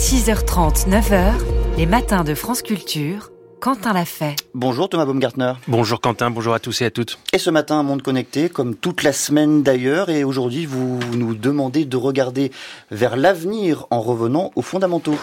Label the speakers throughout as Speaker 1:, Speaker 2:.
Speaker 1: 6h30, 9h, les matins de France Culture. Quentin l'a fait.
Speaker 2: Bonjour Thomas Baumgartner.
Speaker 3: Bonjour Quentin, bonjour à tous et à toutes.
Speaker 2: Et ce matin, un monde connecté, comme toute la semaine d'ailleurs, et aujourd'hui vous nous demandez de regarder vers l'avenir en revenant aux fondamentaux.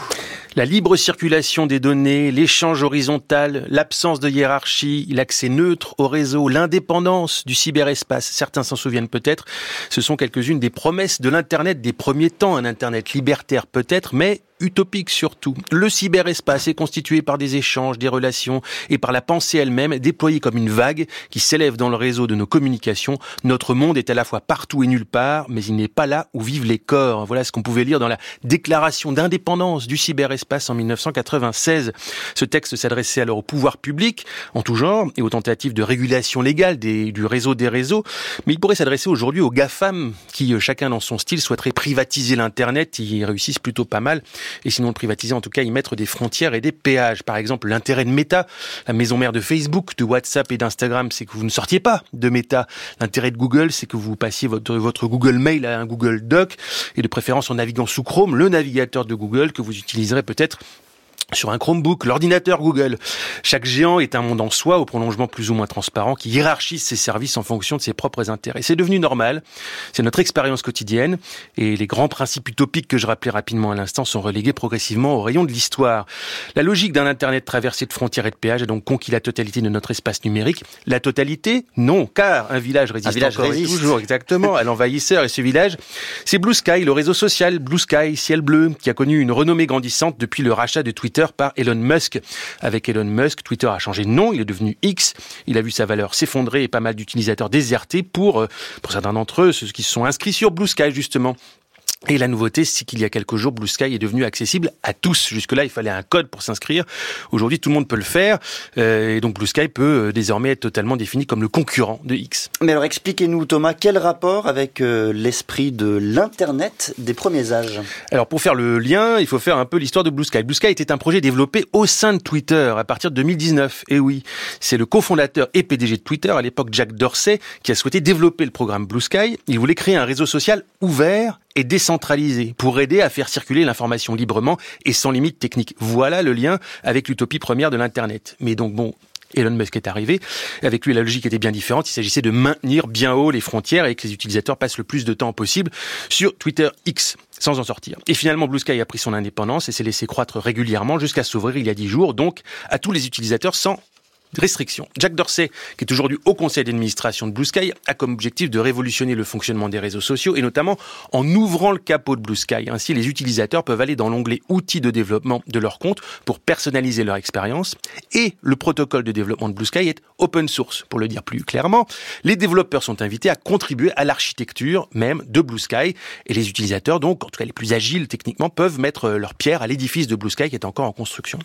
Speaker 3: La libre circulation des données, l'échange horizontal, l'absence de hiérarchie, l'accès neutre au réseau, l'indépendance du cyberespace, certains s'en souviennent peut-être, ce sont quelques-unes des promesses de l'Internet des premiers temps, un Internet libertaire peut-être, mais utopique surtout. Le cyberespace est constitué par des échanges, des relations et par la pensée elle-même déployée comme une vague qui s'élève dans le réseau de nos communications. Notre monde est à la fois partout et nulle part, mais il n'est pas là où vivent les corps. Voilà ce qu'on pouvait lire dans la déclaration d'indépendance du cyberespace en 1996. Ce texte s'adressait alors au pouvoir public en tout genre et aux tentatives de régulation légale du réseau des réseaux, mais il pourrait s'adresser aujourd'hui aux GAFAM qui, euh, chacun dans son style, souhaiteraient privatiser l'Internet. Ils réussissent plutôt pas mal et sinon le privatiser, en tout cas y mettre des frontières et des péages. Par exemple, l'intérêt de Meta, la maison mère de Facebook, de WhatsApp et d'Instagram, c'est que vous ne sortiez pas de Meta. L'intérêt de Google, c'est que vous passiez votre Google Mail à un Google Doc et de préférence en naviguant sous Chrome, le navigateur de Google que vous utiliserez peut-être peut-être sur un Chromebook, l'ordinateur Google. Chaque géant est un monde en soi, au prolongement plus ou moins transparent, qui hiérarchise ses services en fonction de ses propres intérêts. C'est devenu normal, c'est notre expérience quotidienne, et les grands principes utopiques que je rappelais rapidement à l'instant sont relégués progressivement au rayon de l'histoire. La logique d'un Internet traversé de frontières et de péages a donc conquis la totalité de notre espace numérique. La totalité Non, car un village résiste
Speaker 2: un village
Speaker 3: encore
Speaker 2: résiste.
Speaker 3: et toujours exactement à l'envahisseur, et ce village, c'est Blue Sky, le réseau social Blue Sky, ciel bleu, qui a connu une renommée grandissante depuis le rachat de Twitter par Elon Musk. Avec Elon Musk, Twitter a changé de nom, il est devenu X. Il a vu sa valeur s'effondrer et pas mal d'utilisateurs désertés pour, euh, pour certains d'entre eux, ceux qui se sont inscrits sur Blue Sky justement. Et la nouveauté, c'est qu'il y a quelques jours, Blue Sky est devenu accessible à tous. Jusque-là, il fallait un code pour s'inscrire. Aujourd'hui, tout le monde peut le faire. Euh, et donc, Blue Sky peut euh, désormais être totalement défini comme le concurrent de X.
Speaker 2: Mais alors expliquez-nous Thomas, quel rapport avec euh, l'esprit de l'Internet des premiers âges?
Speaker 3: Alors, pour faire le lien, il faut faire un peu l'histoire de Blue Sky. Blue Sky était un projet développé au sein de Twitter à partir de 2019. Et oui, c'est le cofondateur et PDG de Twitter, à l'époque Jack Dorsey, qui a souhaité développer le programme Blue Sky. Il voulait créer un réseau social ouvert et décentralisé pour aider à faire circuler l'information librement et sans limite technique. Voilà le lien avec l'utopie première de l'Internet. Mais donc bon, Elon Musk est arrivé. Avec lui, la logique était bien différente. Il s'agissait de maintenir bien haut les frontières et que les utilisateurs passent le plus de temps possible sur Twitter X sans en sortir. Et finalement, Blue Sky a pris son indépendance et s'est laissé croître régulièrement jusqu'à s'ouvrir il y a dix jours, donc à tous les utilisateurs sans restrictions. Jack Dorsey, qui est aujourd'hui au conseil d'administration de Blue Sky, a comme objectif de révolutionner le fonctionnement des réseaux sociaux et notamment en ouvrant le capot de Blue Sky. Ainsi, les utilisateurs peuvent aller dans l'onglet outils de développement de leur compte pour personnaliser leur expérience. Et le protocole de développement de Blue Sky est open source. Pour le dire plus clairement, les développeurs sont invités à contribuer à l'architecture même de Blue Sky et les utilisateurs, donc, en tout cas les plus agiles techniquement, peuvent mettre leur pierre à l'édifice de Blue Sky qui est encore en construction.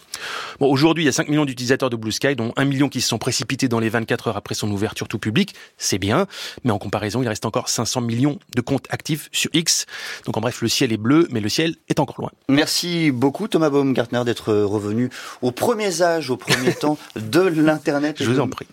Speaker 3: Bon, aujourd'hui, il y a 5 millions d'utilisateurs de Blue Sky, dont 1 million qui se sont précipités dans les 24 heures après son ouverture tout public, c'est bien, mais en comparaison, il reste encore 500 millions de comptes actifs sur X. Donc en bref, le ciel est bleu, mais le ciel est encore loin.
Speaker 2: Merci beaucoup Thomas Baumgartner d'être revenu aux premiers âges, aux premiers temps de l'Internet.
Speaker 3: Je vous en prie.